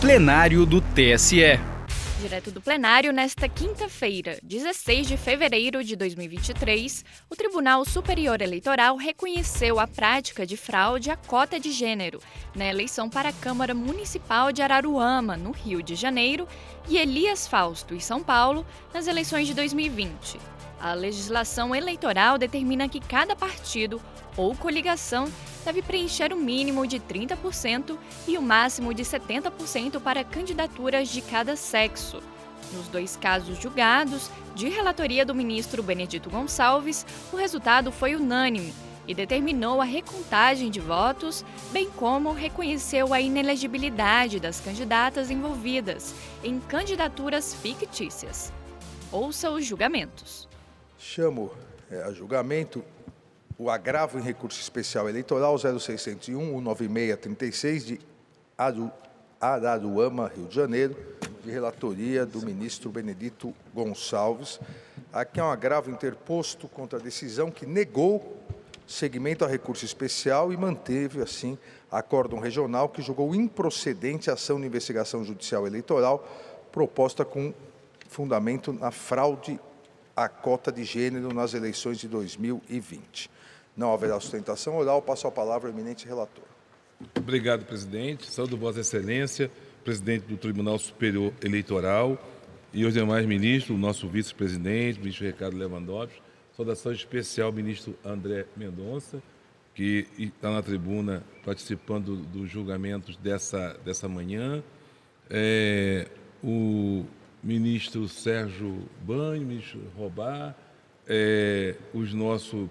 plenário do TSE. Direto do plenário, nesta quinta-feira, 16 de fevereiro de 2023, o Tribunal Superior Eleitoral reconheceu a prática de fraude à cota de gênero na eleição para a Câmara Municipal de Araruama, no Rio de Janeiro, e Elias Fausto, em São Paulo, nas eleições de 2020. A legislação eleitoral determina que cada partido ou coligação deve preencher o mínimo de 30% e o máximo de 70% para candidaturas de cada sexo. Nos dois casos julgados, de relatoria do ministro Benedito Gonçalves, o resultado foi unânime e determinou a recontagem de votos, bem como reconheceu a inelegibilidade das candidatas envolvidas em candidaturas fictícias. Ouça os julgamentos. Chamo é, a julgamento o agravo em recurso especial eleitoral 0601 19636 de Araruama, Rio de Janeiro, de relatoria do ministro Benedito Gonçalves. Aqui é um agravo interposto contra a decisão que negou seguimento a recurso especial e manteve, assim, acórdão regional que julgou improcedente a ação de investigação judicial eleitoral proposta com fundamento na fraude a cota de gênero nas eleições de 2020. Não haverá sustentação oral. Passo a palavra ao eminente relator. Obrigado, presidente. Saúde Vossa Excelência, presidente do Tribunal Superior Eleitoral e os demais ministros, o nosso vice-presidente, ministro Ricardo Lewandowski. Saudação especial, ministro André Mendonça, que está na tribuna participando dos julgamentos dessa, dessa manhã. É, o ministro Sérgio Banho, ministro Robar, é, os nosso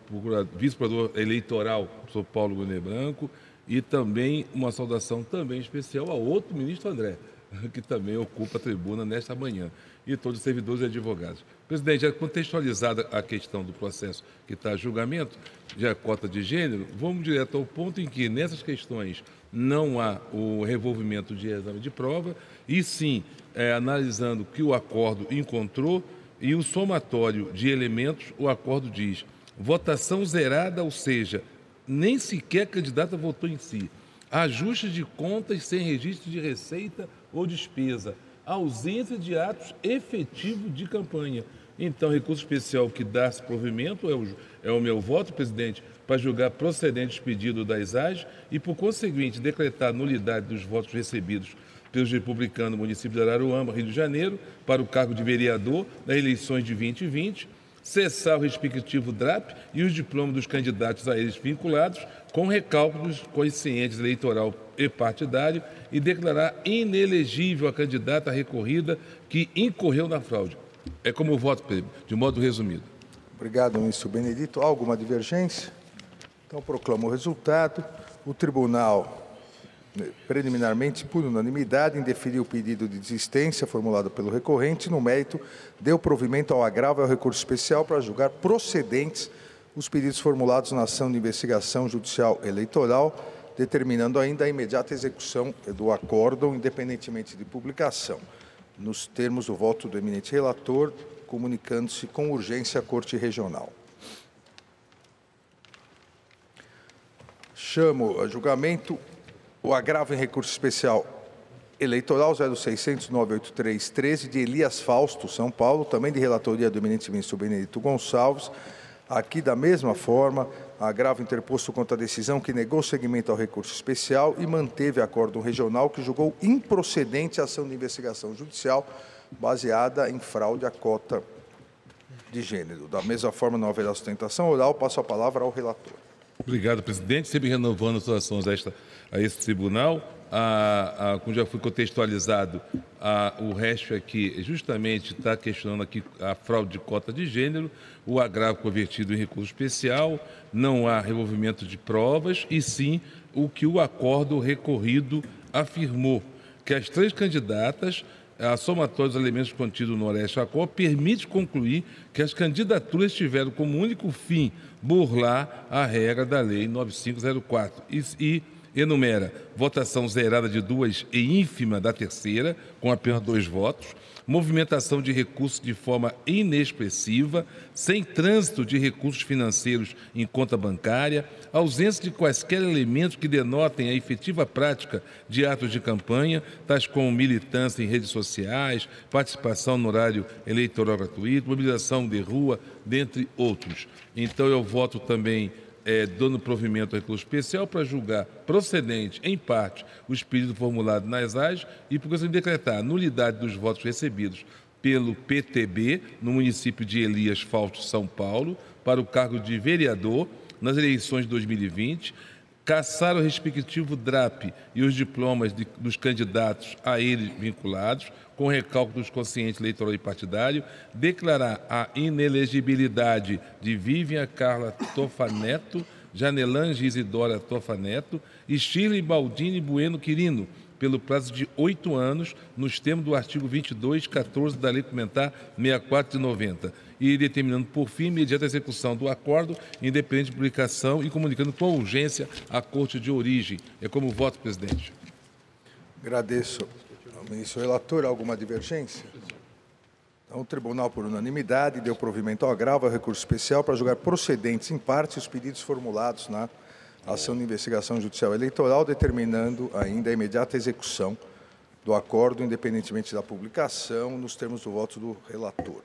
vice-procurador eleitoral, professor Paulo Gunê Branco, e também uma saudação também especial ao outro ministro André, que também ocupa a tribuna nesta manhã, e todos os servidores e advogados. Presidente, já contextualizada a questão do processo que está a julgamento, já é cota de gênero, vamos direto ao ponto em que, nessas questões, não há o revolvimento de exame de prova, e sim, é, analisando que o acordo encontrou e o somatório de elementos, o acordo diz votação zerada, ou seja, nem sequer a candidata votou em si. Ajuste de contas sem registro de receita ou despesa. Ausência de atos efetivos de campanha. Então, recurso especial que dá-se provimento é o, é o meu voto, presidente, para julgar procedente pedido das AGES e, por conseguinte, decretar nulidade dos votos recebidos pelos republicanos no município de Araruama, Rio de Janeiro, para o cargo de vereador nas eleições de 2020, cessar o respectivo DRAP e os diplomas dos candidatos a eles vinculados, com recálculo dos coeficientes eleitoral e partidário, e declarar inelegível a candidata recorrida que incorreu na fraude. É como o voto, de modo resumido. Obrigado, ministro Benedito. Alguma divergência? Então, proclamo o resultado. O tribunal preliminarmente, por unanimidade, indeferiu o pedido de desistência formulado pelo recorrente. No mérito, deu provimento ao agravo e ao recurso especial para julgar procedentes os pedidos formulados na ação de investigação judicial eleitoral, determinando ainda a imediata execução do acórdão, independentemente de publicação, nos termos do voto do eminente relator, comunicando-se com urgência à Corte Regional. Chamo a julgamento o agravo em recurso especial eleitoral 0600 983 13 de Elias Fausto, São Paulo, também de relatoria do eminente ministro Benedito Gonçalves. Aqui, da mesma forma, agravo interposto contra a decisão que negou seguimento ao recurso especial e manteve acordo regional que julgou improcedente a ação de investigação judicial baseada em fraude à cota de gênero. Da mesma forma, não haverá sustentação oral. Passo a palavra ao relator. Obrigado, presidente. Sempre renovando as ações a, esta, a esse tribunal. A, a, como já foi contextualizado, a, o resto aqui justamente está questionando aqui a fraude de cota de gênero, o agravo convertido em recurso especial, não há revolvimento de provas, e sim o que o acordo recorrido afirmou, que as três candidatas a somatória dos elementos contidos no Oeste Acor permite concluir que as candidaturas tiveram como único fim burlar a regra da Lei 9504 e, e enumera votação zerada de duas e ínfima da terceira, com apenas dois votos, movimentação de recursos de forma inexpressiva, sem trânsito de recursos financeiros em conta bancária, ausência de quaisquer elementos que denotem a efetiva prática de atos de campanha, tais como militância em redes sociais, participação no horário eleitoral gratuito, mobilização de rua, dentre outros. Então eu voto também é, dando provimento ao recurso especial para julgar procedente, em parte, os pedidos formulados nas AIS e, por de decretar a nulidade dos votos recebidos pelo PTB no município de Elias Fausto, São Paulo, para o cargo de vereador nas eleições de 2020, caçar o respectivo DRAP e os diplomas de, dos candidatos a ele vinculados, com recálculo dos conscientes eleitoral e partidário, declarar a inelegibilidade de Vivian Carla Tofaneto, Janelange Isidora Tofaneto e Shirley Baldini Bueno Quirino, pelo prazo de oito anos, nos termos do artigo 22, 14 da Lei Complementar 64 de 90, e determinando, por fim, imediata execução do acordo, independente de publicação e comunicando com urgência à Corte de origem. É como voto, presidente. Agradeço ao ministro relator. Alguma divergência? Então, o tribunal, por unanimidade, deu provimento ao agravo ao recurso especial para julgar procedentes em parte os pedidos formulados na ação de investigação judicial eleitoral, determinando ainda a imediata execução do acordo, independentemente da publicação, nos termos do voto do relator.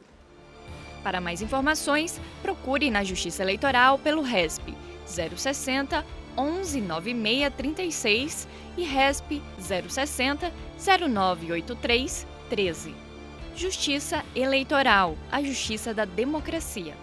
Para mais informações, procure na Justiça Eleitoral pelo RESP 060 119636 e RESP 060 0983 13. Justiça Eleitoral, a justiça da democracia.